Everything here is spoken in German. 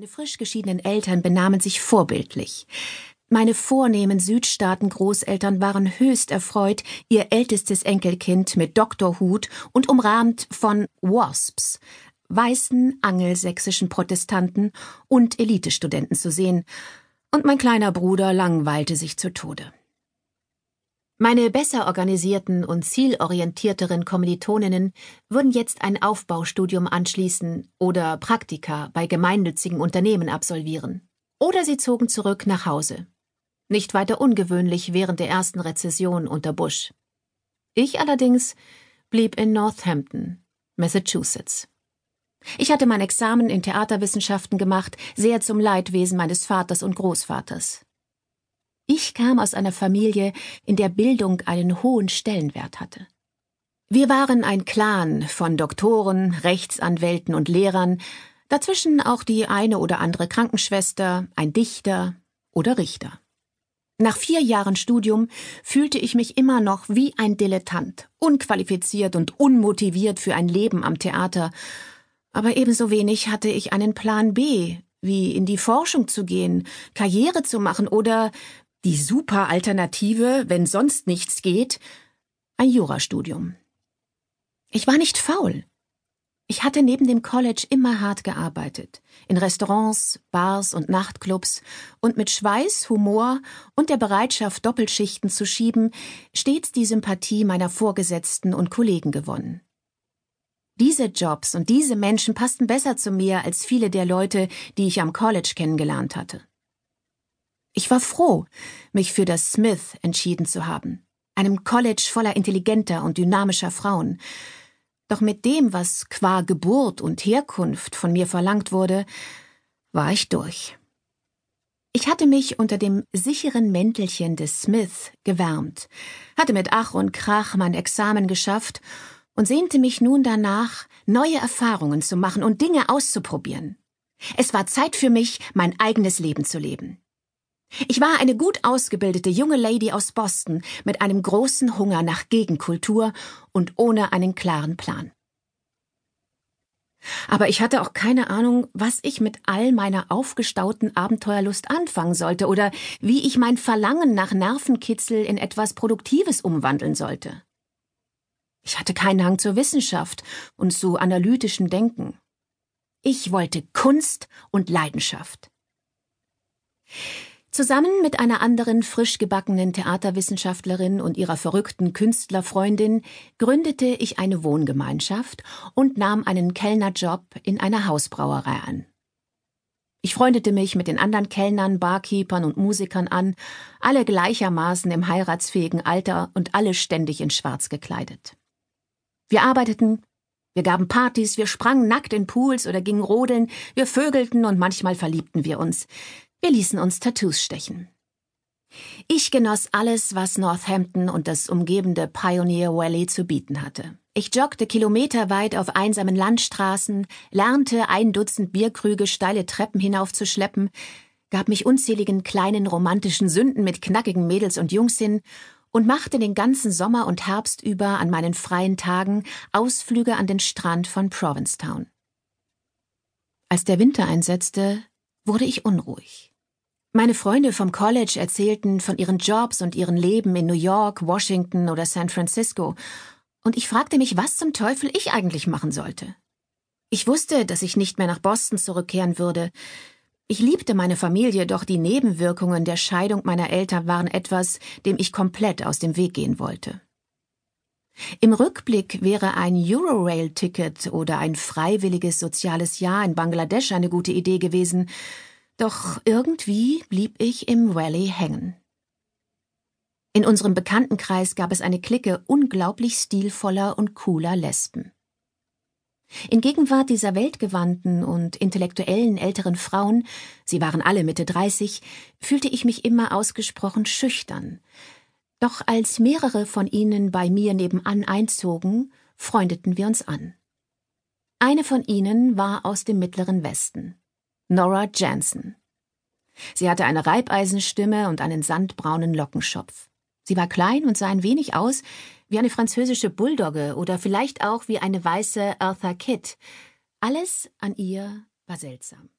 Meine frisch geschiedenen Eltern benahmen sich vorbildlich. Meine vornehmen Südstaaten-Großeltern waren höchst erfreut, ihr ältestes Enkelkind mit Doktorhut und umrahmt von Wasps, weißen angelsächsischen Protestanten und Elitestudenten zu sehen, und mein kleiner Bruder langweilte sich zu Tode. Meine besser organisierten und zielorientierteren Kommilitoninnen würden jetzt ein Aufbaustudium anschließen oder Praktika bei gemeinnützigen Unternehmen absolvieren. Oder sie zogen zurück nach Hause. Nicht weiter ungewöhnlich während der ersten Rezession unter Bush. Ich allerdings blieb in Northampton, Massachusetts. Ich hatte mein Examen in Theaterwissenschaften gemacht, sehr zum Leidwesen meines Vaters und Großvaters. Ich kam aus einer Familie, in der Bildung einen hohen Stellenwert hatte. Wir waren ein Clan von Doktoren, Rechtsanwälten und Lehrern, dazwischen auch die eine oder andere Krankenschwester, ein Dichter oder Richter. Nach vier Jahren Studium fühlte ich mich immer noch wie ein Dilettant, unqualifiziert und unmotiviert für ein Leben am Theater, aber ebenso wenig hatte ich einen Plan B, wie in die Forschung zu gehen, Karriere zu machen oder die super Alternative, wenn sonst nichts geht, ein Jurastudium. Ich war nicht faul. Ich hatte neben dem College immer hart gearbeitet, in Restaurants, Bars und Nachtclubs und mit Schweiß, Humor und der Bereitschaft, Doppelschichten zu schieben, stets die Sympathie meiner Vorgesetzten und Kollegen gewonnen. Diese Jobs und diese Menschen passten besser zu mir als viele der Leute, die ich am College kennengelernt hatte. Ich war froh, mich für das Smith entschieden zu haben, einem College voller intelligenter und dynamischer Frauen. Doch mit dem, was qua Geburt und Herkunft von mir verlangt wurde, war ich durch. Ich hatte mich unter dem sicheren Mäntelchen des Smith gewärmt, hatte mit Ach und Krach mein Examen geschafft und sehnte mich nun danach, neue Erfahrungen zu machen und Dinge auszuprobieren. Es war Zeit für mich, mein eigenes Leben zu leben. Ich war eine gut ausgebildete junge Lady aus Boston mit einem großen Hunger nach Gegenkultur und ohne einen klaren Plan. Aber ich hatte auch keine Ahnung, was ich mit all meiner aufgestauten Abenteuerlust anfangen sollte oder wie ich mein Verlangen nach Nervenkitzel in etwas Produktives umwandeln sollte. Ich hatte keinen Hang zur Wissenschaft und zu analytischen Denken. Ich wollte Kunst und Leidenschaft. Zusammen mit einer anderen frisch gebackenen Theaterwissenschaftlerin und ihrer verrückten Künstlerfreundin gründete ich eine Wohngemeinschaft und nahm einen Kellnerjob in einer Hausbrauerei an. Ich freundete mich mit den anderen Kellnern, Barkeepern und Musikern an, alle gleichermaßen im heiratsfähigen Alter und alle ständig in Schwarz gekleidet. Wir arbeiteten, wir gaben Partys, wir sprangen nackt in Pools oder gingen rodeln, wir vögelten und manchmal verliebten wir uns. Wir ließen uns Tattoos stechen. Ich genoss alles, was Northampton und das umgebende Pioneer Valley zu bieten hatte. Ich joggte kilometerweit auf einsamen Landstraßen, lernte ein Dutzend Bierkrüge steile Treppen hinaufzuschleppen, gab mich unzähligen kleinen romantischen Sünden mit knackigen Mädels und Jungs hin und machte den ganzen Sommer und Herbst über an meinen freien Tagen Ausflüge an den Strand von Provincetown. Als der Winter einsetzte, wurde ich unruhig. Meine Freunde vom College erzählten von ihren Jobs und ihren Leben in New York, Washington oder San Francisco, und ich fragte mich, was zum Teufel ich eigentlich machen sollte. Ich wusste, dass ich nicht mehr nach Boston zurückkehren würde. Ich liebte meine Familie, doch die Nebenwirkungen der Scheidung meiner Eltern waren etwas, dem ich komplett aus dem Weg gehen wollte. Im Rückblick wäre ein Eurorail-Ticket oder ein freiwilliges soziales Jahr in Bangladesch eine gute Idee gewesen, doch irgendwie blieb ich im Valley hängen. In unserem Bekanntenkreis gab es eine Clique unglaublich stilvoller und cooler Lesben. In Gegenwart dieser weltgewandten und intellektuellen älteren Frauen, sie waren alle Mitte 30, fühlte ich mich immer ausgesprochen schüchtern. Doch als mehrere von ihnen bei mir nebenan einzogen, freundeten wir uns an. Eine von ihnen war aus dem mittleren Westen. Nora Jansen. Sie hatte eine Reibeisenstimme und einen sandbraunen Lockenschopf. Sie war klein und sah ein wenig aus wie eine französische Bulldogge oder vielleicht auch wie eine weiße Arthur Kitt. Alles an ihr war seltsam.